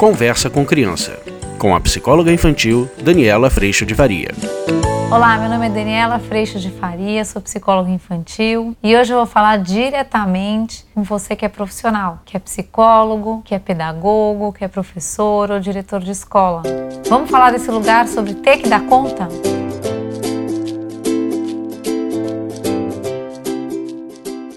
Conversa com Criança, com a psicóloga infantil Daniela Freixo de Faria. Olá, meu nome é Daniela Freixo de Faria, sou psicóloga infantil e hoje eu vou falar diretamente com você que é profissional, que é psicólogo, que é pedagogo, que é professor ou diretor de escola. Vamos falar desse lugar sobre ter que dar conta?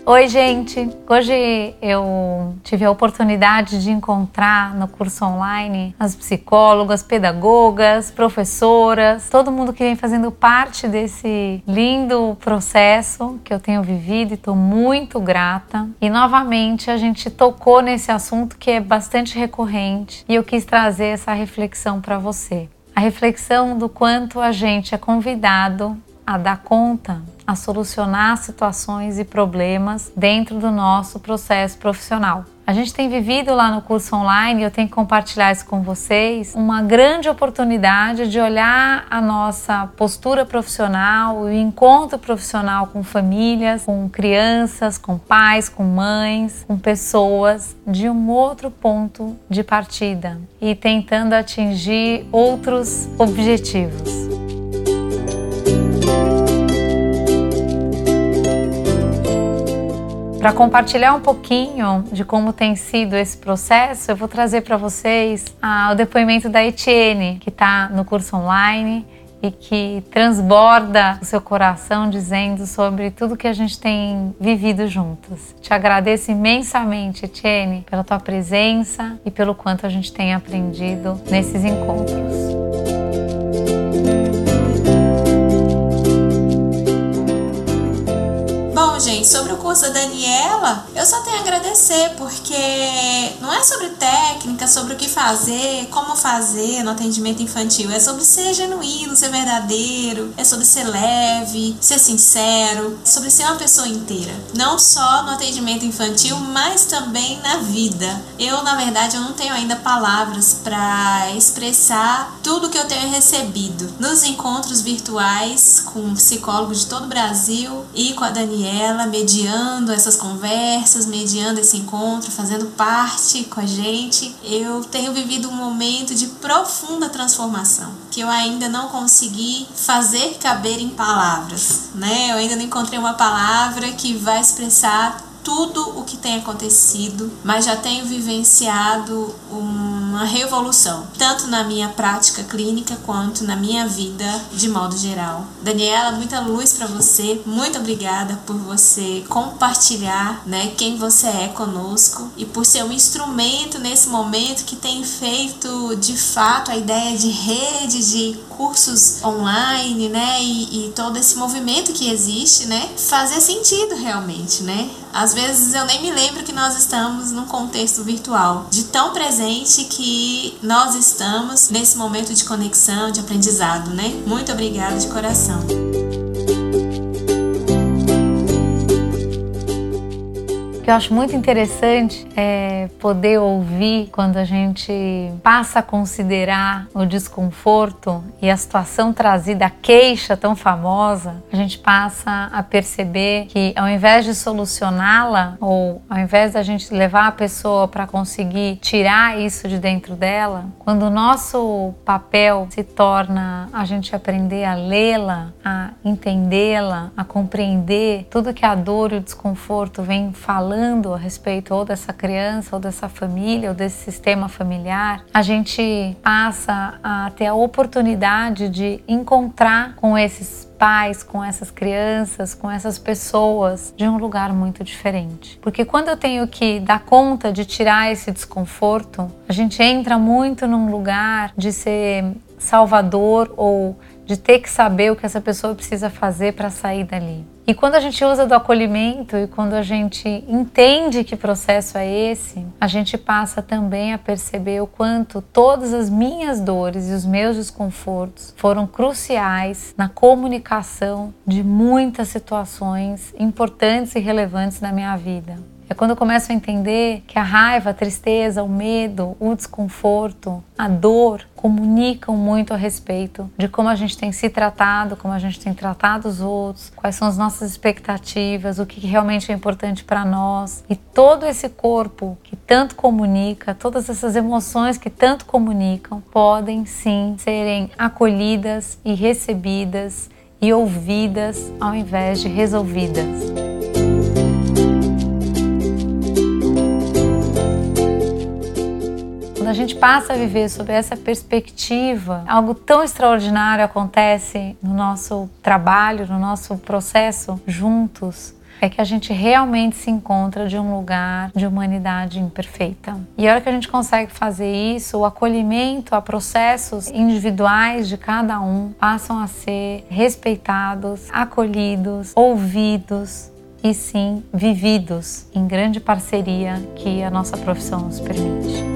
Oi, gente! Hoje eu tive a oportunidade de encontrar no curso online as psicólogas, pedagogas, professoras, todo mundo que vem fazendo parte desse lindo processo que eu tenho vivido e estou muito grata. E novamente a gente tocou nesse assunto que é bastante recorrente e eu quis trazer essa reflexão para você. A reflexão do quanto a gente é convidado a dar conta a solucionar situações e problemas dentro do nosso processo profissional. A gente tem vivido lá no curso online, e eu tenho que compartilhar isso com vocês, uma grande oportunidade de olhar a nossa postura profissional, o encontro profissional com famílias, com crianças, com pais, com mães, com pessoas de um outro ponto de partida e tentando atingir outros objetivos. Para compartilhar um pouquinho de como tem sido esse processo, eu vou trazer para vocês ah, o depoimento da Etienne, que está no curso online e que transborda o seu coração dizendo sobre tudo que a gente tem vivido juntos. Te agradeço imensamente, Etienne, pela tua presença e pelo quanto a gente tem aprendido nesses encontros. Gente, sobre o curso da Daniela, eu só tenho a agradecer, porque não é sobre técnica, sobre o que fazer, como fazer no atendimento infantil. É sobre ser genuíno, ser verdadeiro, é sobre ser leve, ser sincero, é sobre ser uma pessoa inteira. Não só no atendimento infantil, mas também na vida. Eu, na verdade, eu não tenho ainda palavras para expressar tudo que eu tenho recebido nos encontros virtuais com psicólogos de todo o Brasil e com a Daniela mediando essas conversas, mediando esse encontro, fazendo parte com a gente, eu tenho vivido um momento de profunda transformação que eu ainda não consegui fazer caber em palavras, né? Eu ainda não encontrei uma palavra que vai expressar tudo o que tem acontecido, mas já tenho vivenciado uma revolução, tanto na minha prática clínica quanto na minha vida de modo geral. Daniela, muita luz para você. Muito obrigada por você compartilhar, né, quem você é conosco e por ser um instrumento nesse momento que tem feito de fato a ideia de rede de cursos online, né, e, e todo esse movimento que existe, né, fazer sentido realmente, né? Às vezes eu nem me lembro que nós estamos num contexto virtual, de tão presente que nós estamos nesse momento de conexão, de aprendizado, né? Muito obrigada de coração. Que eu acho muito interessante é poder ouvir quando a gente passa a considerar o desconforto e a situação trazida, a queixa tão famosa, a gente passa a perceber que ao invés de solucioná-la ou ao invés da gente levar a pessoa para conseguir tirar isso de dentro dela, quando o nosso papel se torna a gente aprender a lê-la, a entendê-la, a compreender tudo que a dor e o desconforto vem falando falando a respeito ou dessa criança, ou dessa família, ou desse sistema familiar, a gente passa a ter a oportunidade de encontrar com esses pais, com essas crianças, com essas pessoas de um lugar muito diferente. Porque quando eu tenho que dar conta de tirar esse desconforto, a gente entra muito num lugar de ser salvador ou de ter que saber o que essa pessoa precisa fazer para sair dali. E quando a gente usa do acolhimento e quando a gente entende que processo é esse, a gente passa também a perceber o quanto todas as minhas dores e os meus desconfortos foram cruciais na comunicação de muitas situações importantes e relevantes na minha vida. É quando eu começo a entender que a raiva, a tristeza, o medo, o desconforto, a dor comunicam muito a respeito de como a gente tem se tratado, como a gente tem tratado os outros, quais são as nossas expectativas, o que realmente é importante para nós. E todo esse corpo que tanto comunica, todas essas emoções que tanto comunicam, podem sim serem acolhidas e recebidas e ouvidas ao invés de resolvidas. A gente passa a viver sob essa perspectiva, algo tão extraordinário acontece no nosso trabalho, no nosso processo juntos é que a gente realmente se encontra de um lugar de humanidade imperfeita. E a hora que a gente consegue fazer isso, o acolhimento a processos individuais de cada um passam a ser respeitados, acolhidos, ouvidos e sim vividos em grande parceria que a nossa profissão nos permite.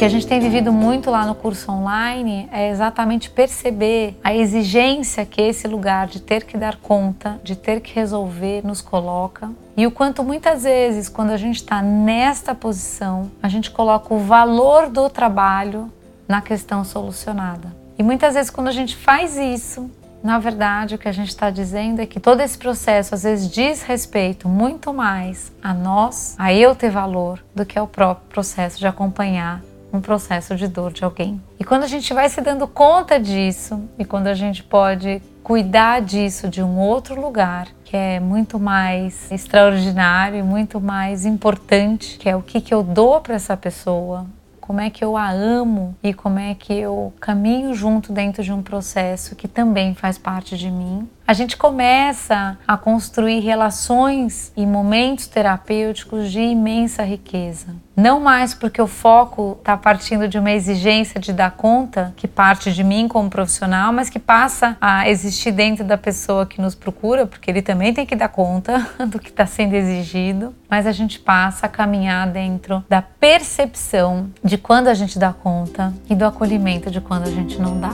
Que a gente tem vivido muito lá no curso online é exatamente perceber a exigência que esse lugar de ter que dar conta, de ter que resolver, nos coloca. E o quanto muitas vezes, quando a gente está nesta posição, a gente coloca o valor do trabalho na questão solucionada. E muitas vezes, quando a gente faz isso, na verdade, o que a gente está dizendo é que todo esse processo às vezes diz respeito muito mais a nós, a eu ter valor, do que ao próprio processo de acompanhar um processo de dor de alguém. E quando a gente vai se dando conta disso e quando a gente pode cuidar disso de um outro lugar, que é muito mais extraordinário, muito mais importante, que é o que, que eu dou para essa pessoa, como é que eu a amo e como é que eu caminho junto dentro de um processo que também faz parte de mim a gente começa a construir relações e momentos terapêuticos de imensa riqueza. Não mais porque o foco está partindo de uma exigência de dar conta, que parte de mim como profissional, mas que passa a existir dentro da pessoa que nos procura, porque ele também tem que dar conta do que está sendo exigido. Mas a gente passa a caminhar dentro da percepção de quando a gente dá conta e do acolhimento de quando a gente não dá.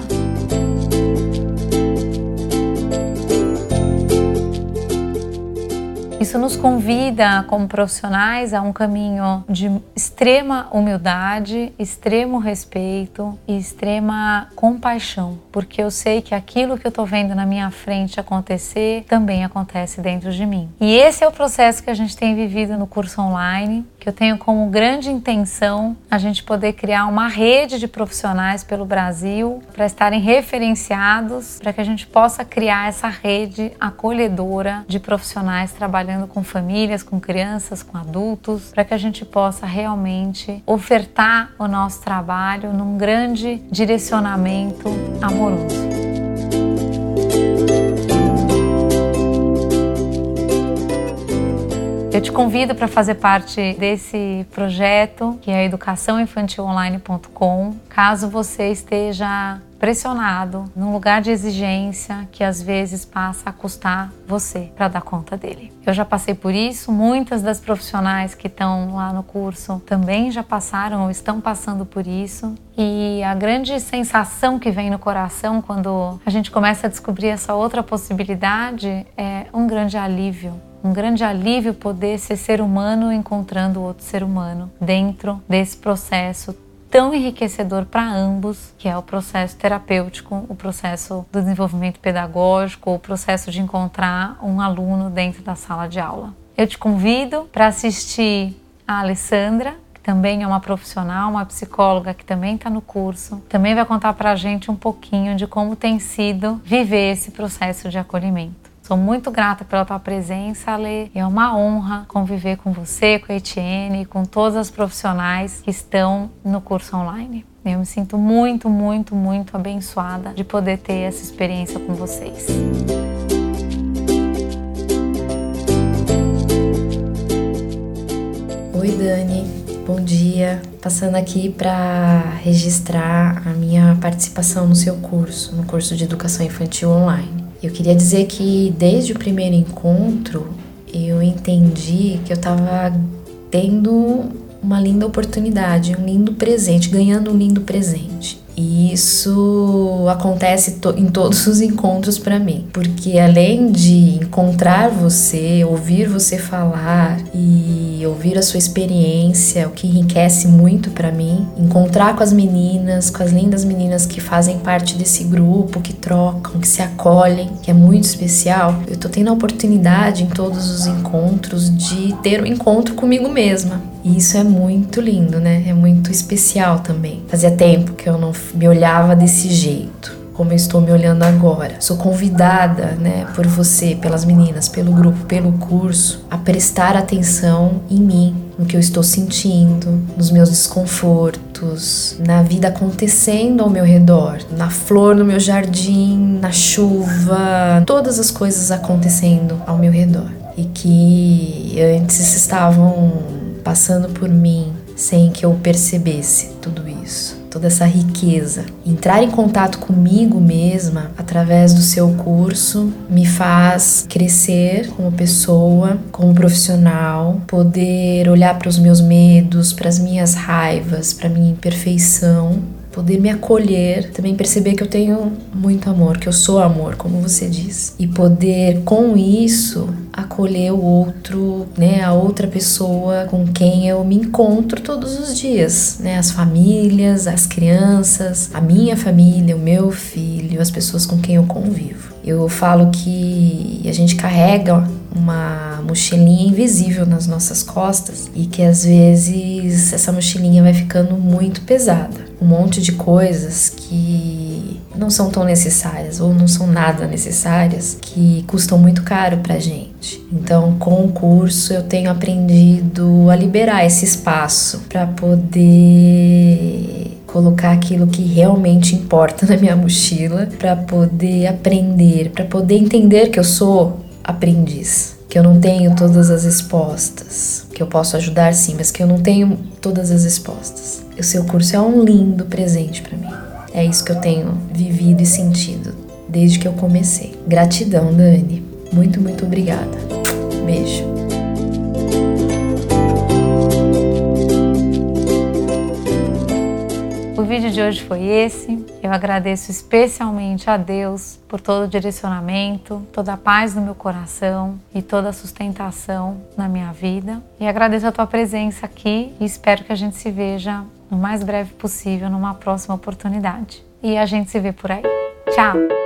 Isso nos convida, como profissionais, a um caminho de extrema humildade, extremo respeito e extrema compaixão, porque eu sei que aquilo que eu estou vendo na minha frente acontecer também acontece dentro de mim. E esse é o processo que a gente tem vivido no curso online, que eu tenho como grande intenção a gente poder criar uma rede de profissionais pelo Brasil para estarem referenciados, para que a gente possa criar essa rede acolhedora de profissionais trabalhando trabalhando com famílias, com crianças, com adultos, para que a gente possa realmente ofertar o nosso trabalho num grande direcionamento amoroso. Eu te convido para fazer parte desse projeto, que é educaçãoinfantilonline.com. Caso você esteja pressionado num lugar de exigência que às vezes passa a custar você para dar conta dele. Eu já passei por isso, muitas das profissionais que estão lá no curso também já passaram ou estão passando por isso. E a grande sensação que vem no coração quando a gente começa a descobrir essa outra possibilidade é um grande alívio um grande alívio poder ser ser humano encontrando outro ser humano dentro desse processo tão enriquecedor para ambos, que é o processo terapêutico, o processo do desenvolvimento pedagógico, o processo de encontrar um aluno dentro da sala de aula. Eu te convido para assistir a Alessandra, que também é uma profissional, uma psicóloga que também está no curso, também vai contar para a gente um pouquinho de como tem sido viver esse processo de acolhimento. Sou muito grata pela tua presença, Ale. É uma honra conviver com você, com a Etienne, com todas as profissionais que estão no curso online. Eu me sinto muito, muito, muito abençoada de poder ter essa experiência com vocês. Oi, Dani. Bom dia. Passando aqui para registrar a minha participação no seu curso, no curso de Educação Infantil Online. Eu queria dizer que desde o primeiro encontro eu entendi que eu estava tendo uma linda oportunidade, um lindo presente, ganhando um lindo presente. E isso acontece to em todos os encontros para mim, porque além de encontrar você, ouvir você falar e ouvir a sua experiência, o que enriquece muito para mim, encontrar com as meninas, com as lindas meninas que fazem parte desse grupo, que trocam, que se acolhem, que é muito especial. Eu tô tendo a oportunidade em todos os encontros de ter um encontro comigo mesma. E isso é muito lindo, né? É muito especial também. Fazia tempo que eu não me olhava desse jeito como eu estou me olhando agora. Sou convidada, né, por você, pelas meninas, pelo grupo, pelo curso, a prestar atenção em mim, no que eu estou sentindo, nos meus desconfortos, na vida acontecendo ao meu redor, na flor no meu jardim, na chuva, todas as coisas acontecendo ao meu redor e que antes estavam passando por mim sem que eu percebesse tudo isso, toda essa riqueza. Entrar em contato comigo mesma através do seu curso me faz crescer como pessoa, como profissional, poder olhar para os meus medos, para as minhas raivas, para minha imperfeição poder me acolher, também perceber que eu tenho muito amor, que eu sou amor, como você diz, e poder com isso acolher o outro, né, a outra pessoa com quem eu me encontro todos os dias, né, as famílias, as crianças, a minha família, o meu filho, as pessoas com quem eu convivo. Eu falo que a gente carrega uma mochilinha invisível nas nossas costas e que às vezes essa mochilinha vai ficando muito pesada. Um monte de coisas que não são tão necessárias ou não são nada necessárias que custam muito caro pra gente. Então, com o curso eu tenho aprendido a liberar esse espaço para poder colocar aquilo que realmente importa na minha mochila, para poder aprender, para poder entender que eu sou aprendiz, que eu não tenho todas as respostas, que eu posso ajudar sim, mas que eu não tenho todas as respostas. O seu curso é um lindo presente para mim. É isso que eu tenho vivido e sentido desde que eu comecei. Gratidão, Dani. Muito, muito obrigada. Beijo. O vídeo de hoje foi esse. Eu agradeço especialmente a Deus por todo o direcionamento, toda a paz no meu coração e toda a sustentação na minha vida. E agradeço a tua presença aqui e espero que a gente se veja no mais breve possível numa próxima oportunidade. E a gente se vê por aí. Tchau!